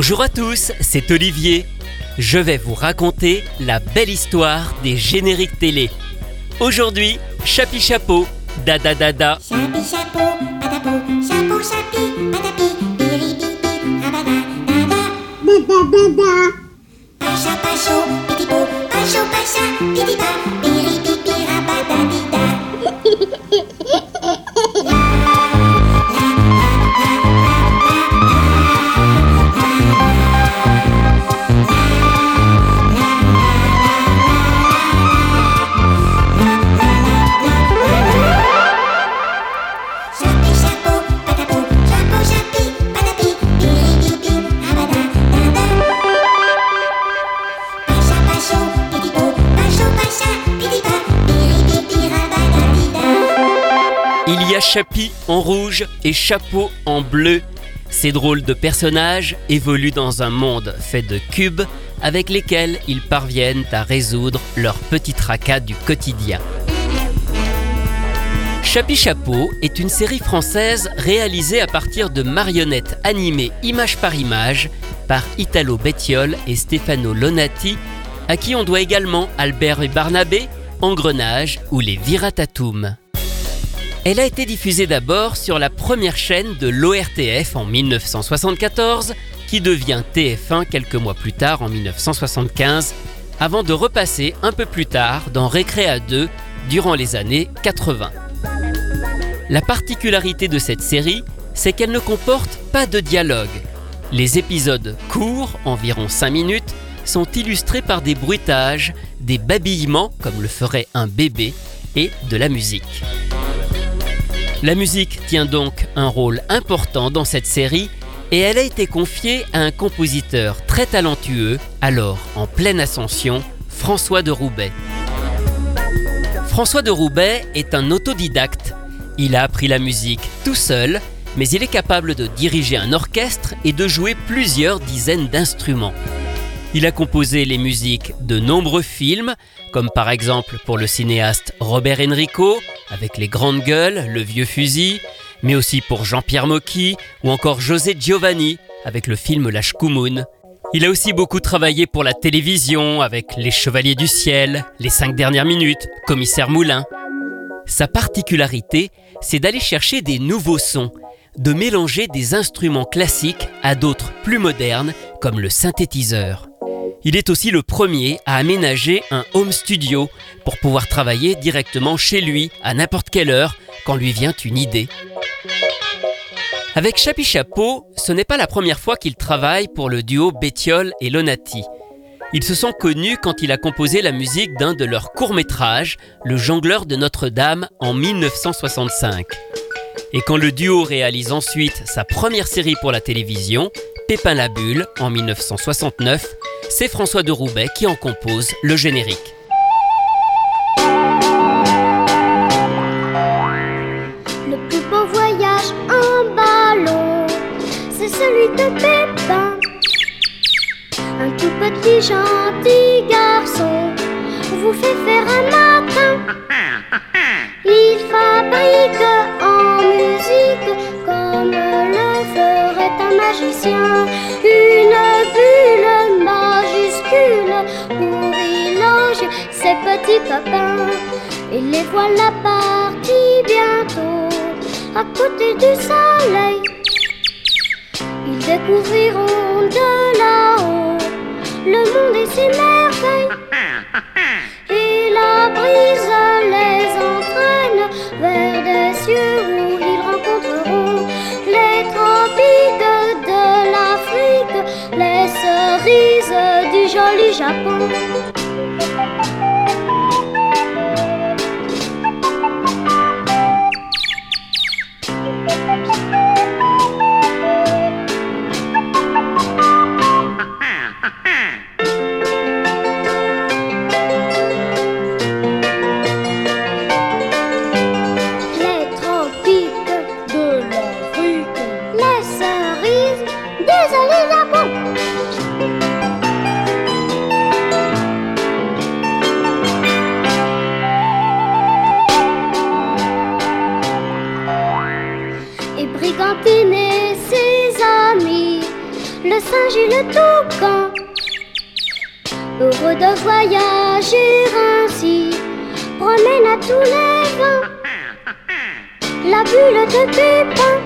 Bonjour à tous, c'est Olivier. Je vais vous raconter la belle histoire des génériques télé. Aujourd'hui, Chapi Chapeau, Dada Dada. Chapeau, Chapi en rouge et Chapeau en bleu. Ces drôles de personnages évoluent dans un monde fait de cubes avec lesquels ils parviennent à résoudre leurs petits tracas du quotidien. Chapi Chapeau est une série française réalisée à partir de marionnettes animées image par image par Italo Bettiol et Stefano Lonati, à qui on doit également Albert et Barnabé, Engrenage ou les Viratatum. Elle a été diffusée d'abord sur la première chaîne de l'ORTF en 1974, qui devient TF1 quelques mois plus tard en 1975, avant de repasser un peu plus tard dans Récréa 2 durant les années 80. La particularité de cette série, c'est qu'elle ne comporte pas de dialogue. Les épisodes courts, environ 5 minutes, sont illustrés par des bruitages, des babillements comme le ferait un bébé, et de la musique. La musique tient donc un rôle important dans cette série et elle a été confiée à un compositeur très talentueux, alors en pleine ascension, François de Roubaix. François de Roubaix est un autodidacte. Il a appris la musique tout seul, mais il est capable de diriger un orchestre et de jouer plusieurs dizaines d'instruments. Il a composé les musiques de nombreux films, comme par exemple pour le cinéaste Robert Enrico, avec Les Grandes Gueules, Le Vieux Fusil, mais aussi pour Jean-Pierre Mocky ou encore José Giovanni, avec le film La Shkumun. Il a aussi beaucoup travaillé pour la télévision, avec Les Chevaliers du Ciel, Les Cinq Dernières Minutes, Commissaire Moulin. Sa particularité, c'est d'aller chercher des nouveaux sons, de mélanger des instruments classiques à d'autres plus modernes, comme le synthétiseur. Il est aussi le premier à aménager un home studio pour pouvoir travailler directement chez lui à n'importe quelle heure quand lui vient une idée. Avec Chapi Chapeau, ce n'est pas la première fois qu'il travaille pour le duo Bettiol et Lonati. Ils se sont connus quand il a composé la musique d'un de leurs courts-métrages, Le jongleur de Notre-Dame, en 1965. Et quand le duo réalise ensuite sa première série pour la télévision, Pépin la Bulle, en 1969, c'est François de Roubaix qui en compose le générique. Petits copains. Et les voilà partis bientôt à côté du soleil. Ils découvriront de là-haut le monde et ses merveilles. Et la brise les entraîne vers des cieux où ils rencontreront les tropiques de l'Afrique, les cerises du joli Japon. Le singe et le toucan. Heureux de voyager ainsi, promène à tous les vents la bulle de pépin.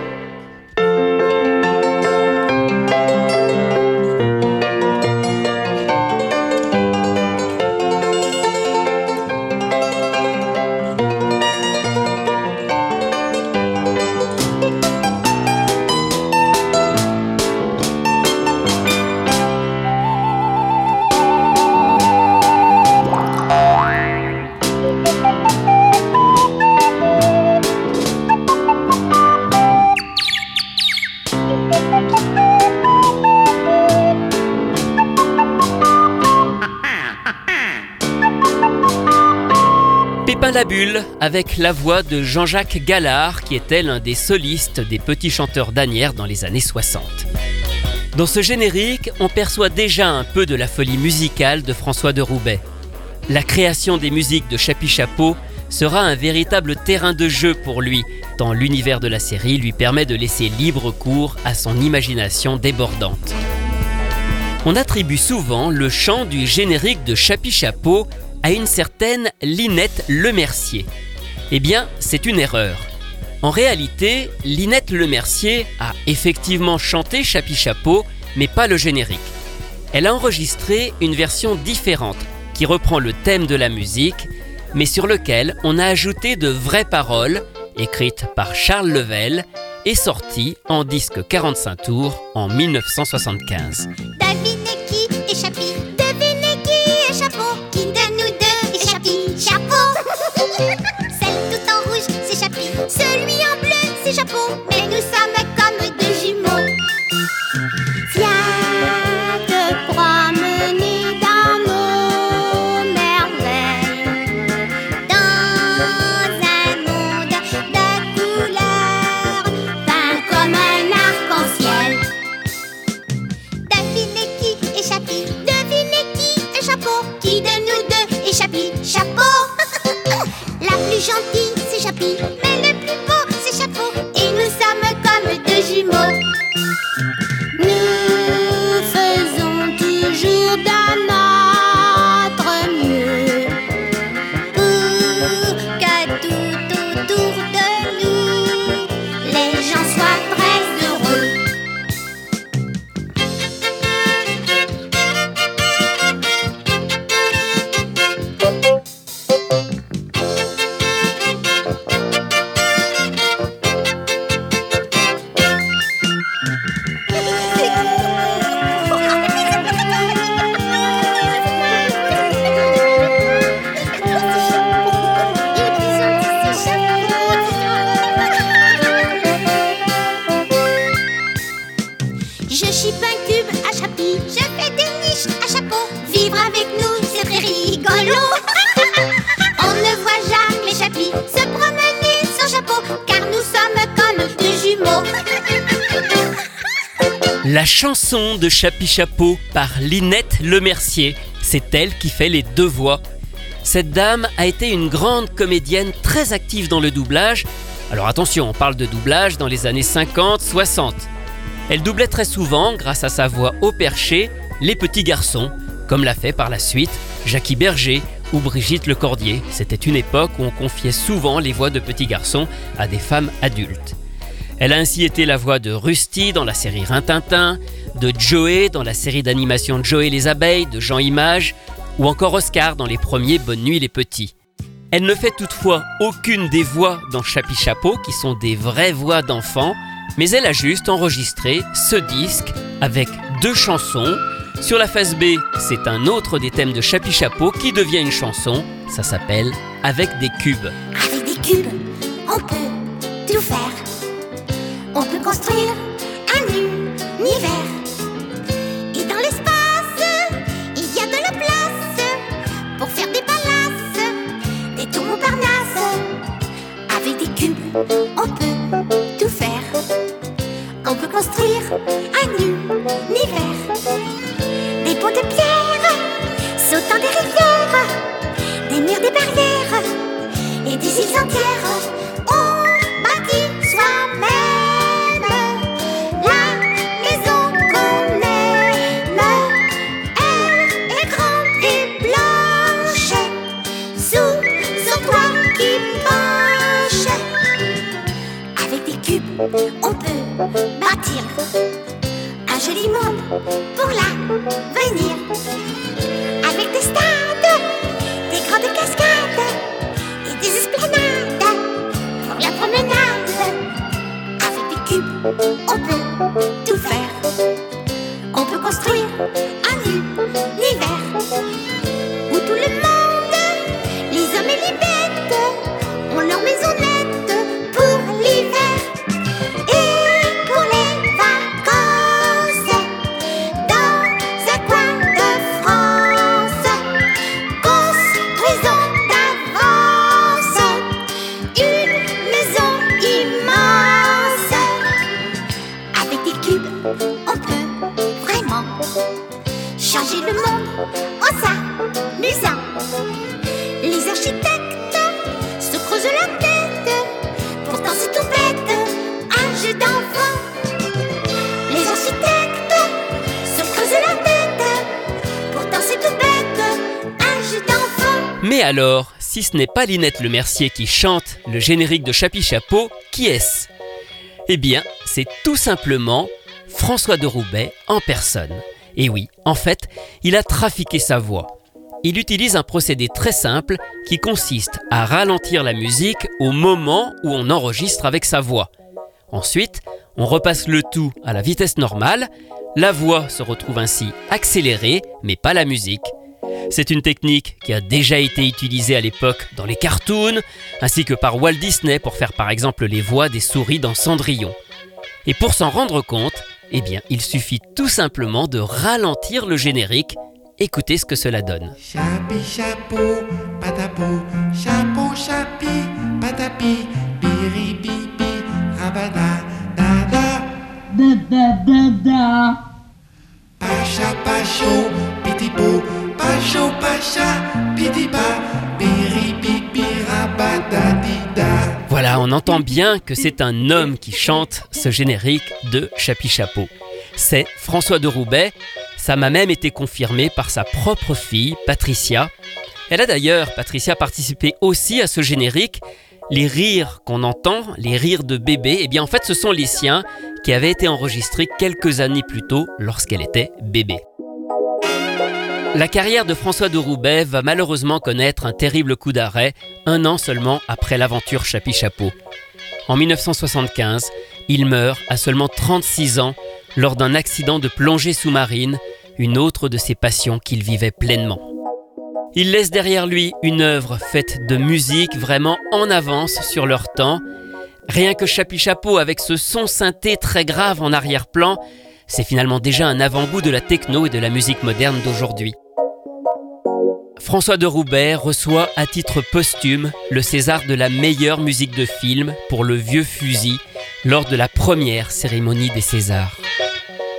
Avec la voix de Jean-Jacques Gallard qui était l'un des solistes des petits chanteurs d'Anières dans les années 60. Dans ce générique, on perçoit déjà un peu de la folie musicale de François de Roubaix. La création des musiques de Chapi Chapeau sera un véritable terrain de jeu pour lui, tant l'univers de la série lui permet de laisser libre cours à son imagination débordante. On attribue souvent le chant du générique de Chapi Chapeau à une certaine Linette Lemercier. Eh bien, c'est une erreur. En réalité, Linette Lemercier a effectivement chanté Chapi Chapeau, mais pas le générique. Elle a enregistré une version différente qui reprend le thème de la musique, mais sur lequel on a ajouté de vraies paroles, écrites par Charles Level et sorties en disque 45 tours en 1975. Devinez La chanson de Chapi Chapeau par Linette Lemercier, c'est elle qui fait les deux voix. Cette dame a été une grande comédienne très active dans le doublage. Alors attention, on parle de doublage dans les années 50-60. Elle doublait très souvent, grâce à sa voix au perché, les petits garçons, comme l'a fait par la suite Jackie Berger ou Brigitte Lecordier. C'était une époque où on confiait souvent les voix de petits garçons à des femmes adultes. Elle a ainsi été la voix de Rusty dans la série Rintintin, de Joey dans la série d'animation Joey les abeilles de Jean Image, ou encore Oscar dans les premiers Bonne nuit les petits. Elle ne fait toutefois aucune des voix dans Chapi Chapeau, qui sont des vraies voix d'enfants, mais elle a juste enregistré ce disque avec deux chansons. Sur la face B, c'est un autre des thèmes de Chapi Chapeau qui devient une chanson, ça s'appelle Avec des cubes. Avec des cubes, on peut tout faire. On peut construire un univers. Et dans l'espace, il y a de la place pour faire des palaces, des tours Montparnasse. Avec des cubes, on peut tout faire. On peut construire un univers. Pour l'avenir. Mais alors, si ce n'est pas Linette Le Mercier qui chante le générique de Chapi Chapeau, qui est-ce? Eh bien, c'est tout simplement François de Roubaix en personne. Et oui, en fait, il a trafiqué sa voix. Il utilise un procédé très simple qui consiste à ralentir la musique au moment où on enregistre avec sa voix. Ensuite, on repasse le tout à la vitesse normale, la voix se retrouve ainsi accélérée, mais pas la musique. C'est une technique qui a déjà été utilisée à l'époque dans les cartoons, ainsi que par Walt Disney pour faire par exemple les voix des souris dans Cendrillon. Et pour s'en rendre compte, eh bien, il suffit tout simplement de ralentir le générique. Écoutez ce que cela donne. Chapi chapeau, patapou, chapeau chapi, patapi, rabada, dada. da da da da. Pacha pacho, pitipo, Voilà, on entend bien que c'est un homme qui chante ce générique de Chapi Chapeau. C'est François de Roubaix. Ça m'a même été confirmé par sa propre fille, Patricia. Elle a d'ailleurs, Patricia, participé aussi à ce générique. Les rires qu'on entend, les rires de bébé, eh bien en fait ce sont les siens qui avaient été enregistrés quelques années plus tôt lorsqu'elle était bébé. La carrière de François de Roubaix va malheureusement connaître un terrible coup d'arrêt un an seulement après l'aventure Chapi Chapeau. En 1975, il meurt à seulement 36 ans lors d'un accident de plongée sous-marine, une autre de ses passions qu'il vivait pleinement. Il laisse derrière lui une œuvre faite de musique vraiment en avance sur leur temps. Rien que Chapi Chapeau avec ce son synthé très grave en arrière-plan, c'est finalement déjà un avant-goût de la techno et de la musique moderne d'aujourd'hui. François de Roubaix reçoit à titre posthume le César de la meilleure musique de film pour Le Vieux Fusil lors de la première cérémonie des Césars.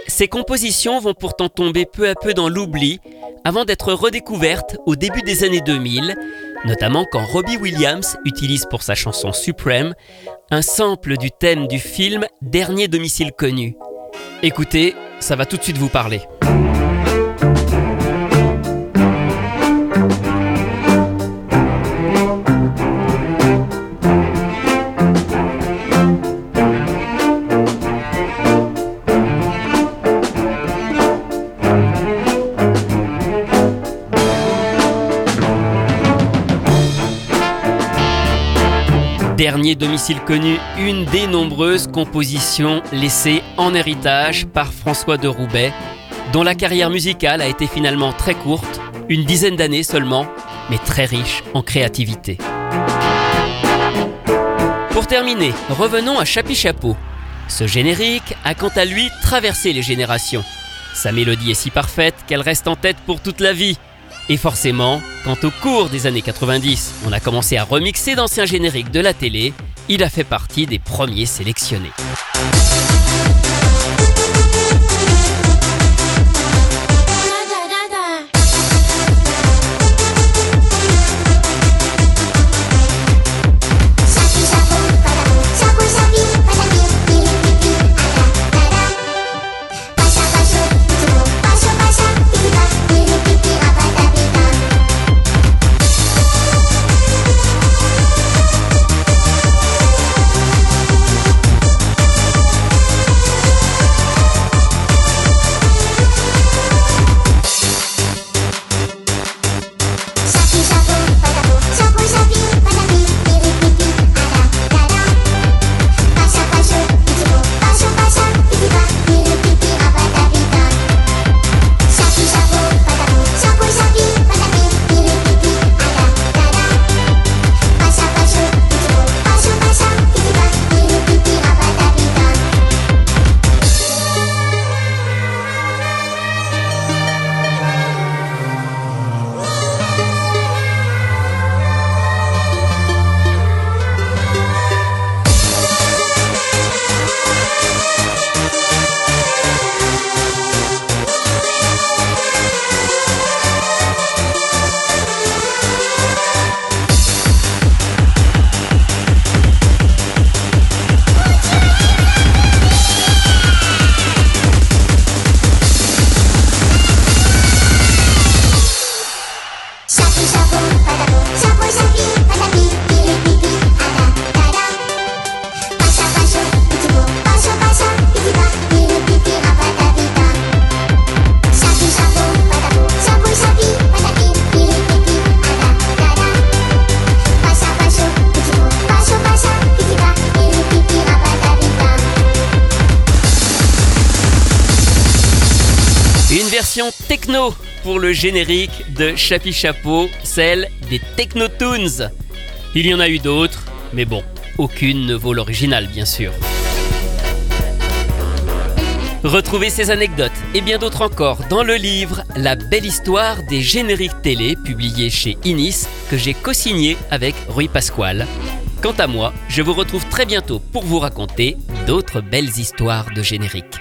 Ces compositions vont pourtant tomber peu à peu dans l'oubli avant d'être redécouvertes au début des années 2000, notamment quand Robbie Williams utilise pour sa chanson Supreme un sample du thème du film Dernier domicile connu. Écoutez, ça va tout de suite vous parler. Dernier domicile connu, une des nombreuses compositions laissées en héritage par François de Roubaix, dont la carrière musicale a été finalement très courte, une dizaine d'années seulement, mais très riche en créativité. Pour terminer, revenons à Chapi Chapeau. Ce générique a quant à lui traversé les générations. Sa mélodie est si parfaite qu'elle reste en tête pour toute la vie. Et forcément, quand au cours des années 90, on a commencé à remixer d'anciens génériques de la télé, il a fait partie des premiers sélectionnés. Techno pour le générique de Chapi Chapeau, celle des Technotoons. Il y en a eu d'autres, mais bon, aucune ne vaut l'original bien sûr. Retrouvez ces anecdotes et bien d'autres encore dans le livre La belle histoire des génériques télé publié chez Inis que j'ai co-signé avec Rui Pasquale. Quant à moi, je vous retrouve très bientôt pour vous raconter d'autres belles histoires de génériques.